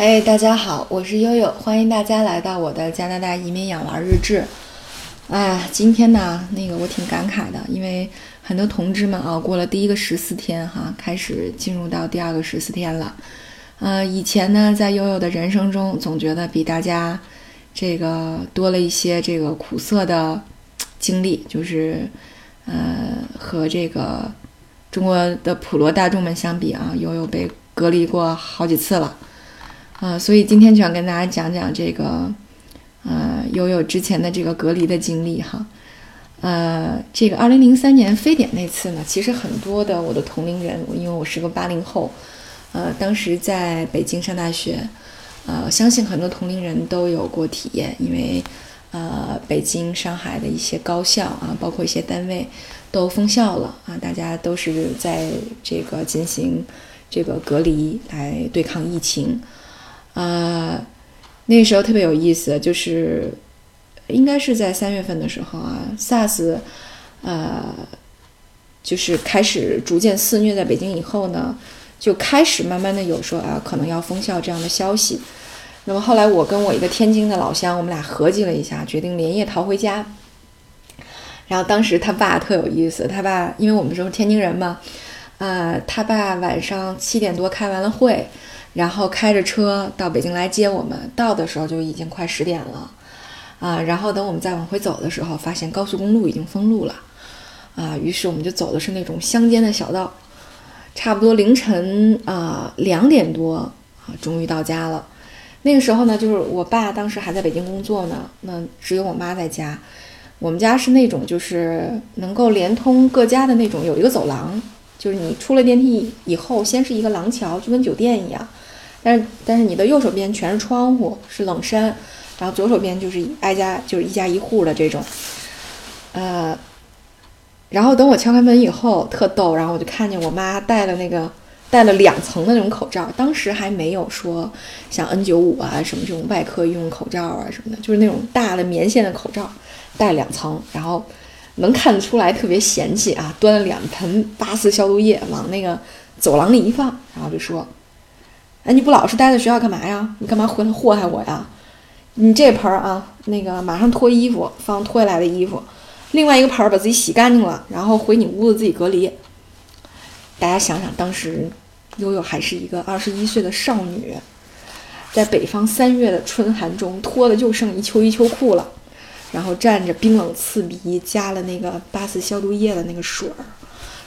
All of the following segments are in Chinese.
嘿，大家好，我是悠悠，欢迎大家来到我的加拿大移民养娃日志。哎，今天呢，那个我挺感慨的，因为很多同志们熬过了第一个十四天，哈，开始进入到第二个十四天了。呃，以前呢，在悠悠的人生中，总觉得比大家这个多了一些这个苦涩的经历，就是呃，和这个中国的普罗大众们相比啊，悠悠被隔离过好几次了。啊，所以今天就想跟大家讲讲这个，呃，悠悠之前的这个隔离的经历哈。呃，这个二零零三年非典那次呢，其实很多的我的同龄人，因为我是个八零后，呃，当时在北京上大学，呃，相信很多同龄人都有过体验，因为呃，北京、上海的一些高校啊，包括一些单位都封校了啊，大家都是在这个进行这个隔离来对抗疫情。啊，那时候特别有意思，就是应该是在三月份的时候啊，SARS，呃，就是开始逐渐肆虐在北京以后呢，就开始慢慢的有说啊，可能要封校这样的消息。那么后来我跟我一个天津的老乡，我们俩合计了一下，决定连夜逃回家。然后当时他爸特有意思，他爸因为我们是天津人嘛，呃，他爸晚上七点多开完了会。然后开着车到北京来接我们，到的时候就已经快十点了，啊，然后等我们再往回走的时候，发现高速公路已经封路了，啊，于是我们就走的是那种乡间的小道，差不多凌晨啊两点多啊，终于到家了。那个时候呢，就是我爸当时还在北京工作呢，那只有我妈在家。我们家是那种就是能够连通各家的那种，有一个走廊，就是你出了电梯以后，先是一个廊桥，就跟酒店一样。但是但是你的右手边全是窗户，是冷杉，然后左手边就是挨家就是一家一户的这种，呃，然后等我敲开门以后，特逗，然后我就看见我妈戴了那个戴了两层的那种口罩，当时还没有说像 N 九五啊什么这种外科医用口罩啊什么的，就是那种大的棉线的口罩，戴两层，然后能看得出来特别嫌弃啊，端了两盆八四消毒液往那个走廊里一放，然后就说。哎，你不老实待在学校干嘛呀？你干嘛回来祸害我呀？你这盆儿啊，那个马上脱衣服，放脱下来的衣服；另外一个盆儿把自己洗干净了，然后回你屋子自己隔离。大家想想，当时悠悠还是一个二十一岁的少女，在北方三月的春寒中，脱的就剩一秋衣秋裤了，然后蘸着冰冷刺鼻、加了那个八四消毒液的那个水儿，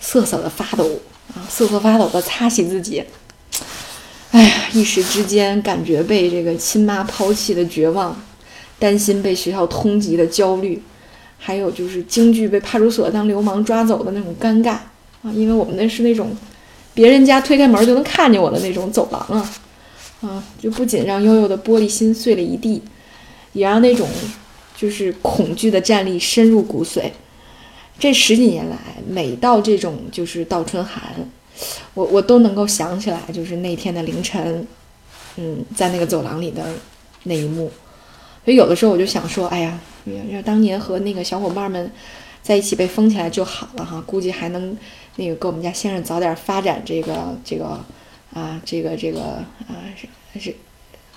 瑟瑟的发抖啊，瑟瑟发抖的擦洗自己。哎呀，一时之间感觉被这个亲妈抛弃的绝望，担心被学校通缉的焦虑，还有就是京剧被派出所当流氓抓走的那种尴尬啊！因为我们那是那种别人家推开门就能看见我的那种走廊啊，啊，就不仅让悠悠的玻璃心碎了一地，也让那种就是恐惧的战栗深入骨髓。这十几年来，每到这种就是倒春寒。我我都能够想起来，就是那天的凌晨，嗯，在那个走廊里的那一幕。所以有的时候我就想说，哎呀，要当年和那个小伙伴们在一起被封起来就好了哈，估计还能那个给我们家先生早点发展这个这个啊，这个这个啊是是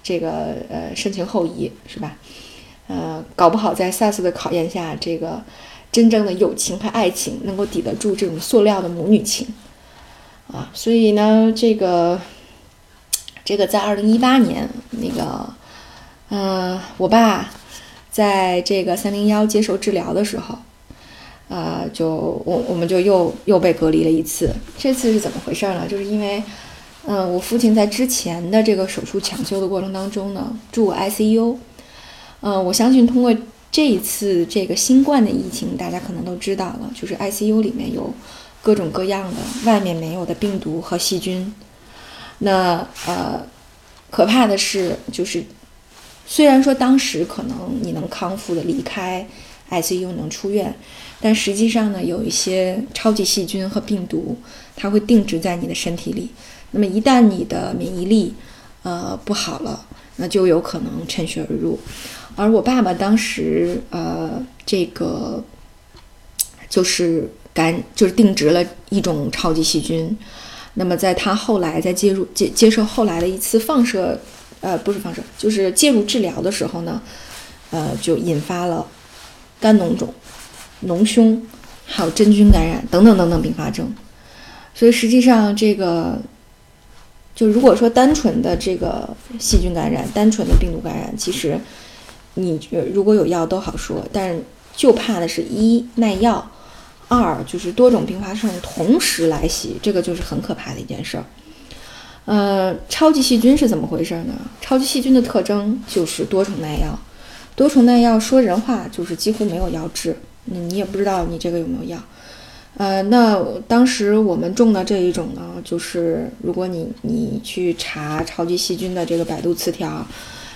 这个呃深情厚谊是吧？呃，搞不好在 SARS 的考验下，这个真正的友情和爱情能够抵得住这种塑料的母女情。啊，所以呢，这个，这个在二零一八年，那个，嗯，我爸在这个三零幺接受治疗的时候，啊，就我我们就又又被隔离了一次。这次是怎么回事呢？就是因为，嗯，我父亲在之前的这个手术抢救的过程当中呢，住 ICU。嗯，我相信通过这一次这个新冠的疫情，大家可能都知道了，就是 ICU 里面有。各种各样的外面没有的病毒和细菌，那呃，可怕的是，就是虽然说当时可能你能康复的离开 ICU 能出院，但实际上呢，有一些超级细菌和病毒，它会定植在你的身体里。那么一旦你的免疫力呃不好了，那就有可能趁虚而入。而我爸爸当时呃，这个就是。感就是定植了一种超级细菌，那么在他后来在介入接接受后来的一次放射呃，不是放射，就是介入治疗的时候呢，呃，就引发了肝脓肿、脓胸，还有真菌感染等等等等并发症。所以实际上，这个就如果说单纯的这个细菌感染、单纯的病毒感染，其实你如果有药都好说，但就怕的是一耐药，二就是多种并发症同时来袭，这个就是很可怕的一件事儿。呃，超级细菌是怎么回事呢？超级细菌的特征就是多重耐药，多重耐药说人话就是几乎没有药治，那你也不知道你这个有没有药。呃，那当时我们种的这一种呢，就是如果你你去查超级细菌的这个百度词条，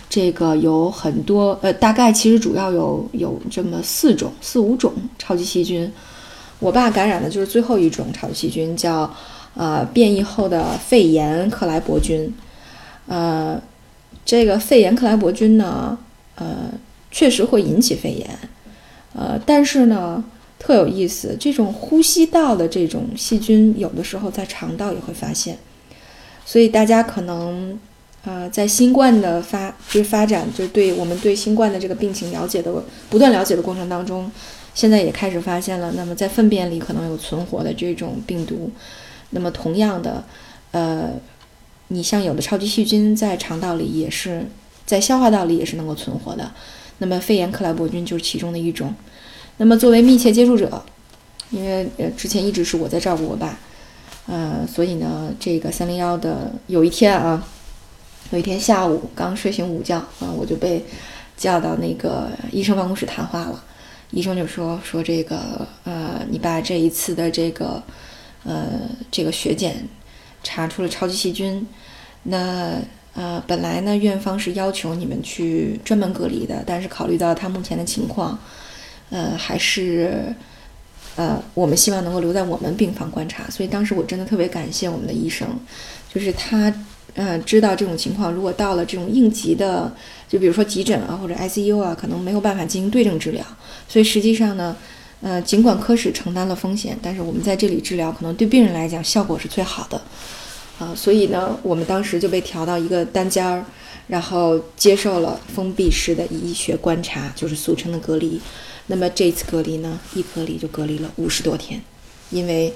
这个有很多，呃，大概其实主要有有这么四种四五种超级细菌。我爸感染的就是最后一种超级细菌，叫呃变异后的肺炎克莱伯菌。呃，这个肺炎克莱伯菌呢，呃，确实会引起肺炎，呃，但是呢。特有意思，这种呼吸道的这种细菌，有的时候在肠道也会发现，所以大家可能，呃，在新冠的发就是发展，就是对我们对新冠的这个病情了解的不断了解的过程当中，现在也开始发现了，那么在粪便里可能有存活的这种病毒，那么同样的，呃，你像有的超级细菌在肠道里也是在消化道里也是能够存活的，那么肺炎克莱伯菌就是其中的一种。那么作为密切接触者，因为呃之前一直是我在照顾我爸，呃，所以呢，这个三零幺的有一天啊，有一天下午刚睡醒午觉啊，我就被叫到那个医生办公室谈话了。医生就说说这个呃，你爸这一次的这个呃这个血检查出了超级细菌，那呃本来呢院方是要求你们去专门隔离的，但是考虑到他目前的情况。呃，还是，呃，我们希望能够留在我们病房观察。所以当时我真的特别感谢我们的医生，就是他，呃，知道这种情况，如果到了这种应急的，就比如说急诊啊或者 ICU 啊，可能没有办法进行对症治疗。所以实际上呢，呃，尽管科室承担了风险，但是我们在这里治疗，可能对病人来讲效果是最好的。啊，所以呢，我们当时就被调到一个单间儿，然后接受了封闭式的医学观察，就是俗称的隔离。那么这次隔离呢，一隔离就隔离了五十多天，因为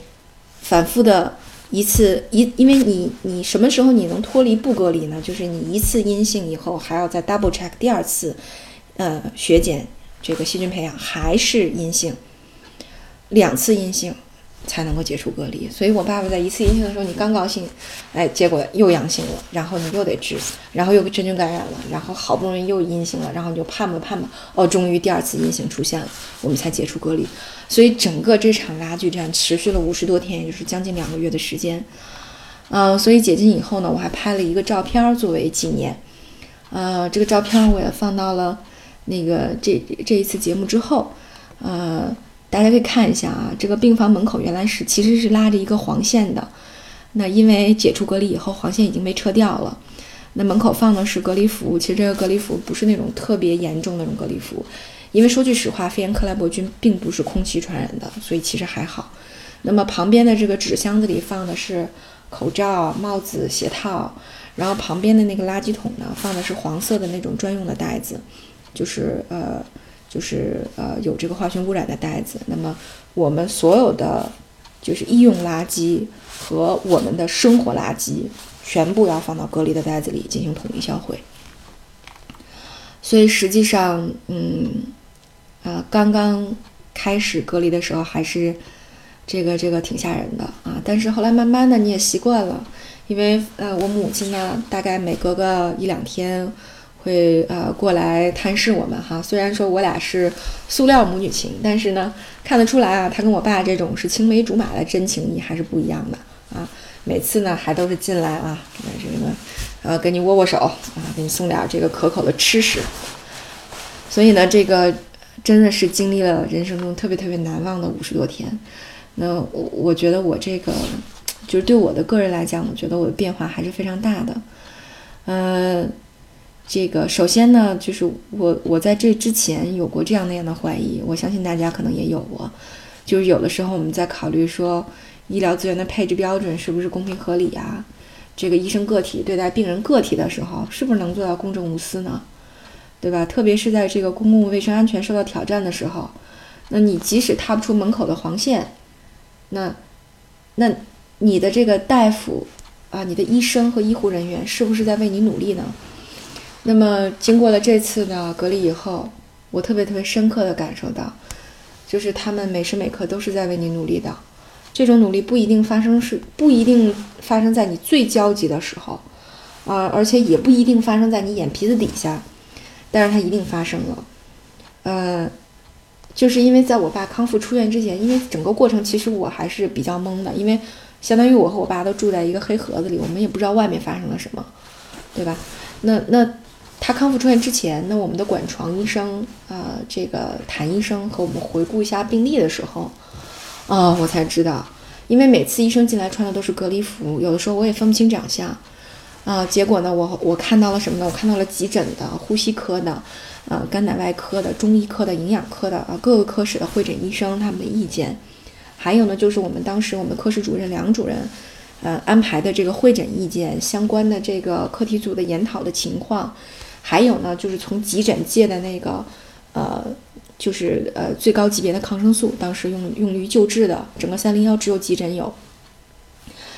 反复的一次一，因为你你什么时候你能脱离不隔离呢？就是你一次阴性以后，还要再 double check 第二次，呃，血检这个细菌培养还是阴性，两次阴性。才能够解除隔离，所以我爸爸在一次阴性的时候，你刚高兴，哎，结果又阳性了，然后你又得治，然后又真菌感染了，然后好不容易又阴性了，然后你就盼吧盼吧，哦，终于第二次阴性出现了，我们才解除隔离。所以整个这场拉锯战持续了五十多天，也就是将近两个月的时间。嗯，所以解禁以后呢，我还拍了一个照片作为纪念。呃，这个照片我也放到了那个这这一次节目之后，呃。大家可以看一下啊，这个病房门口原来是其实是拉着一个黄线的，那因为解除隔离以后，黄线已经被撤掉了。那门口放的是隔离服，其实这个隔离服不是那种特别严重那种隔离服，因为说句实话，肺炎克莱伯菌并不是空气传染的，所以其实还好。那么旁边的这个纸箱子里放的是口罩、帽子、鞋套，然后旁边的那个垃圾桶呢，放的是黄色的那种专用的袋子，就是呃。就是呃有这个化学污染的袋子，那么我们所有的就是医用垃圾和我们的生活垃圾全部要放到隔离的袋子里进行统一销毁。所以实际上，嗯，啊，刚刚开始隔离的时候还是这个这个挺吓人的啊，但是后来慢慢的你也习惯了，因为呃我母亲呢大概每隔个一两天。会呃过来探视我们哈，虽然说我俩是塑料母女情，但是呢看得出来啊，他跟我爸这种是青梅竹马的真情谊还是不一样的啊。每次呢还都是进来啊，这个呃跟你握握手啊，给你送点这个可口的吃食。所以呢，这个真的是经历了人生中特别特别难忘的五十多天。那我我觉得我这个就是对我的个人来讲，我觉得我的变化还是非常大的，嗯。这个首先呢，就是我我在这之前有过这样那样的怀疑，我相信大家可能也有过，就是有的时候我们在考虑说医疗资源的配置标准是不是公平合理啊？这个医生个体对待病人个体的时候，是不是能做到公正无私呢？对吧？特别是在这个公共卫生安全受到挑战的时候，那你即使踏不出门口的黄线，那，那你的这个大夫啊，你的医生和医护人员是不是在为你努力呢？那么经过了这次的隔离以后，我特别特别深刻的感受到，就是他们每时每刻都是在为你努力的。这种努力不一定发生是不一定发生在你最焦急的时候，啊，而且也不一定发生在你眼皮子底下。但是它一定发生了，呃，就是因为在我爸康复出院之前，因为整个过程其实我还是比较懵的，因为相当于我和我爸都住在一个黑盒子里，我们也不知道外面发生了什么，对吧？那那他康复出院之前，那我们的管床医生啊，这个谭医生和我们回顾一下病历的时候，啊，我才知道，因为每次医生进来穿的都是隔离服，有的时候我也分不清长相。啊，结果呢，我我看到了什么呢？我看到了急诊的、呼吸科的、呃，肝胆外科的、中医科的、营养科的啊，各个科室的会诊医生他们的意见，还有呢，就是我们当时我们科室主任梁主任，呃，安排的这个会诊意见，相关的这个课题组的研讨的情况，还有呢，就是从急诊借的那个，呃，就是呃最高级别的抗生素，当时用用于救治的，整个三零幺只有急诊有，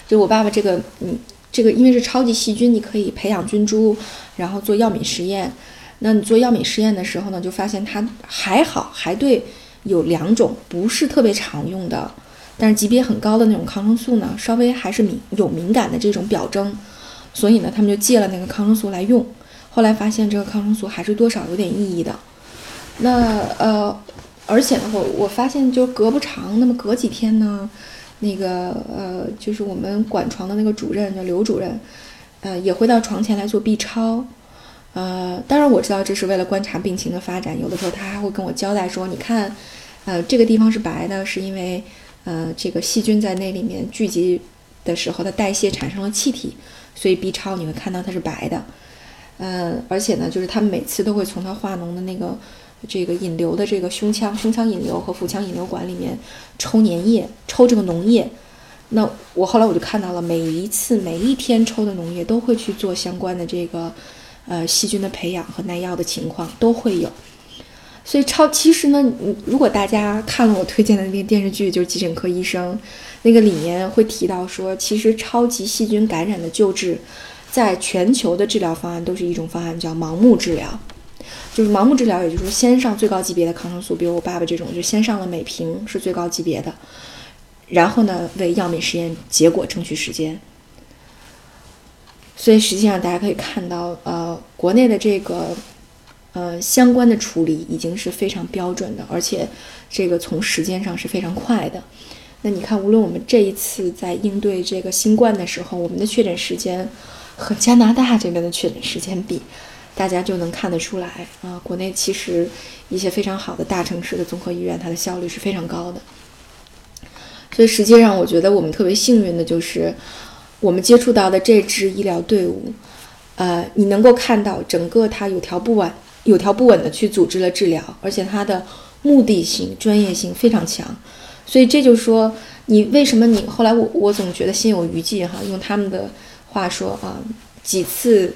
就我爸爸这个，嗯。这个因为是超级细菌，你可以培养菌株，然后做药敏实验。那你做药敏实验的时候呢，就发现它还好，还对有两种不是特别常用的，但是级别很高的那种抗生素呢，稍微还是敏有敏感的这种表征。所以呢，他们就借了那个抗生素来用。后来发现这个抗生素还是多少有点意义的。那呃，而且呢，我我发现就隔不长，那么隔几天呢？那个呃，就是我们管床的那个主任叫刘主任，呃，也会到床前来做 B 超，呃，当然我知道这是为了观察病情的发展，有的时候他还会跟我交代说，你看，呃，这个地方是白的，是因为呃这个细菌在那里面聚集的时候它代谢产生了气体，所以 B 超你会看到它是白的，呃，而且呢，就是他们每次都会从他化脓的那个。这个引流的这个胸腔、胸腔引流和腹腔引流管里面抽粘液，抽这个脓液。那我后来我就看到了，每一次每一天抽的脓液都会去做相关的这个呃细菌的培养和耐药的情况都会有。所以超其实呢，如果大家看了我推荐的那个电视剧，就是《急诊科医生》，那个里面会提到说，其实超级细菌感染的救治，在全球的治疗方案都是一种方案，叫盲目治疗。就是盲目治疗，也就是说，先上最高级别的抗生素，比如我爸爸这种，就先上了每瓶是最高级别的，然后呢，为药敏实验结果争取时间。所以实际上大家可以看到，呃，国内的这个呃相关的处理已经是非常标准的，而且这个从时间上是非常快的。那你看，无论我们这一次在应对这个新冠的时候，我们的确诊时间和加拿大这边的确诊时间比。大家就能看得出来啊，国内其实一些非常好的大城市的综合医院，它的效率是非常高的。所以实际上，我觉得我们特别幸运的就是，我们接触到的这支医疗队伍，呃，你能够看到整个它有条不紊、有条不紊的去组织了治疗，而且它的目的性、专业性非常强。所以这就说，你为什么你后来我我总觉得心有余悸哈？用他们的话说啊，几次。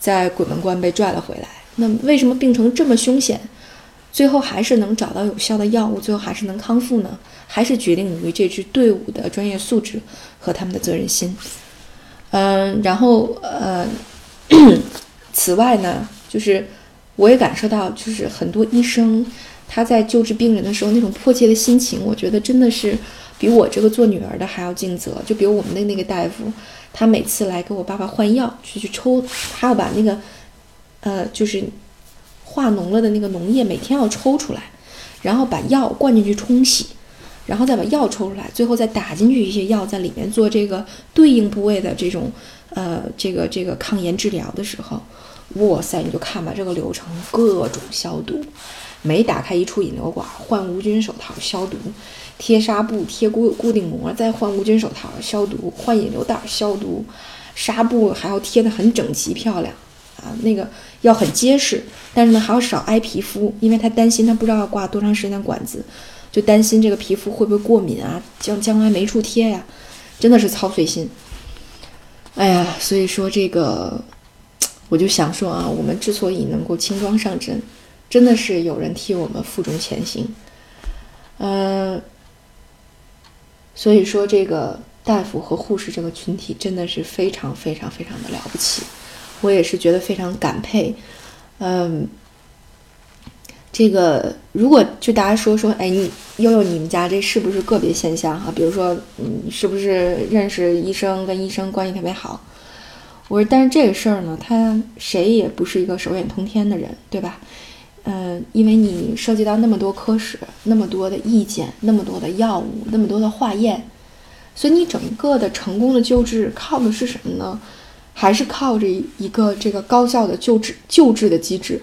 在鬼门关被拽了回来，那为什么病程这么凶险，最后还是能找到有效的药物，最后还是能康复呢？还是决定于这支队伍的专业素质和他们的责任心。嗯，然后呃，此外呢，就是我也感受到，就是很多医生他在救治病人的时候那种迫切的心情，我觉得真的是比我这个做女儿的还要尽责。就比如我们的那个大夫。他每次来给我爸爸换药，去去抽，他要把那个，呃，就是化脓了的那个脓液每天要抽出来，然后把药灌进去冲洗，然后再把药抽出来，最后再打进去一些药在里面做这个对应部位的这种，呃，这个这个抗炎治疗的时候，哇塞，你就看吧，这个流程各种消毒，每打开一处引流管，换无菌手套消毒。贴纱布，贴固固定膜，再换无菌手套消毒，换引流袋消毒，纱布还要贴得很整齐漂亮啊，那个要很结实，但是呢还要少挨皮肤，因为他担心他不知道要挂多长时间的管子，就担心这个皮肤会不会过敏啊，将将来没处贴呀，真的是操碎心。哎呀，所以说这个，我就想说啊，我们之所以能够轻装上阵，真的是有人替我们负重前行。嗯，所以说这个大夫和护士这个群体真的是非常非常非常的了不起，我也是觉得非常感佩。嗯，这个如果就大家说说，哎，你悠悠你们家这是不是个别现象哈？比如说，你是不是认识医生，跟医生关系特别好？我说，但是这个事儿呢，他谁也不是一个手眼通天的人，对吧？嗯，因为你涉及到那么多科室，那么多的意见，那么多的药物，那么多的化验，所以你整个的成功的救治靠的是什么呢？还是靠着一个这个高效的救治救治的机制，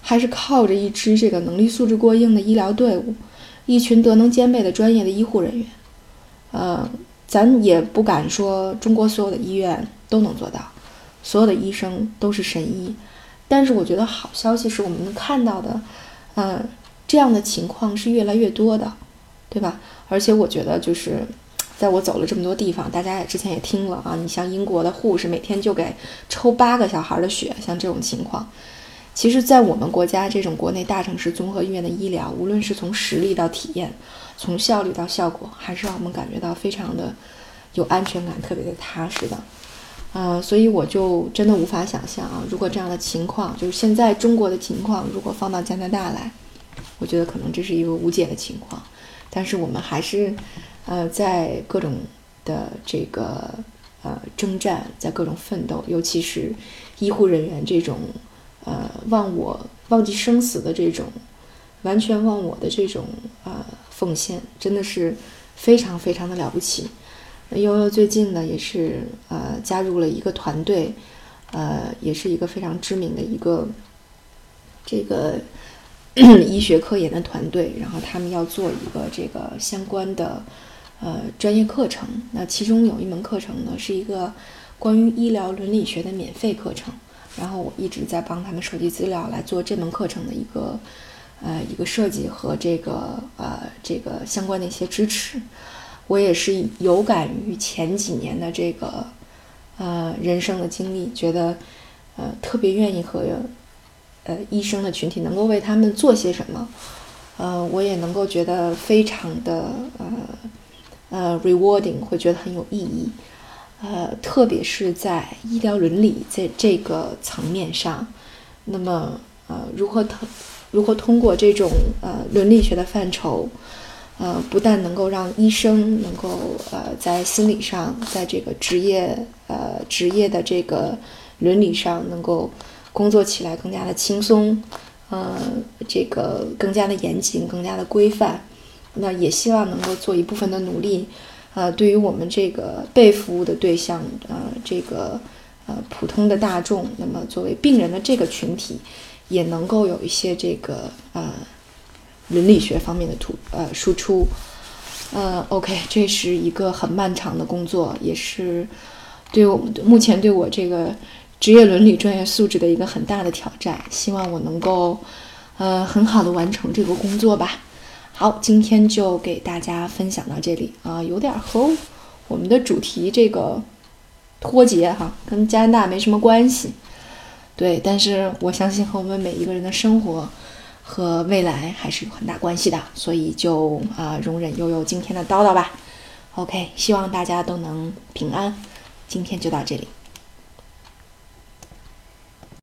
还是靠着一支这个能力素质过硬的医疗队伍，一群德能兼备的专业的医护人员。呃，咱也不敢说中国所有的医院都能做到，所有的医生都是神医。但是我觉得好消息是我们能看到的，呃，这样的情况是越来越多的，对吧？而且我觉得就是。在我走了这么多地方，大家也之前也听了啊。你像英国的护士，每天就给抽八个小孩的血，像这种情况，其实，在我们国家这种国内大城市综合医院的医疗，无论是从实力到体验，从效率到效果，还是让我们感觉到非常的有安全感，特别的踏实的。呃，所以我就真的无法想象啊，如果这样的情况，就是现在中国的情况，如果放到加拿大来，我觉得可能这是一个无解的情况。但是我们还是。呃，在各种的这个呃征战，在各种奋斗，尤其是医护人员这种呃忘我、忘记生死的这种完全忘我的这种呃奉献，真的是非常非常的了不起。悠悠最近呢，也是呃加入了一个团队，呃，也是一个非常知名的一个这个 医学科研的团队，然后他们要做一个这个相关的。呃，专业课程，那其中有一门课程呢，是一个关于医疗伦理学的免费课程。然后我一直在帮他们收集资料来做这门课程的一个呃一个设计和这个呃这个相关的一些支持。我也是有感于前几年的这个呃人生的经历，觉得呃特别愿意和呃医生的群体能够为他们做些什么。呃，我也能够觉得非常的呃。呃，rewarding 会觉得很有意义，呃，特别是在医疗伦理在这个层面上，那么呃，如何通如何通过这种呃伦理学的范畴，呃，不但能够让医生能够呃在心理上，在这个职业呃职业的这个伦理上能够工作起来更加的轻松，呃，这个更加的严谨，更加的规范。那也希望能够做一部分的努力，呃，对于我们这个被服务的对象，呃，这个呃普通的大众，那么作为病人的这个群体，也能够有一些这个呃伦理学方面的突呃输出，呃，OK，这是一个很漫长的工作，也是对我目前对我这个职业伦理专业素质的一个很大的挑战，希望我能够呃很好的完成这个工作吧。好，今天就给大家分享到这里啊，有点和我们的主题这个脱节哈，跟加拿大没什么关系。对，但是我相信和我们每一个人的生活和未来还是有很大关系的，所以就啊，容忍悠悠今天的叨叨吧。OK，希望大家都能平安。今天就到这里。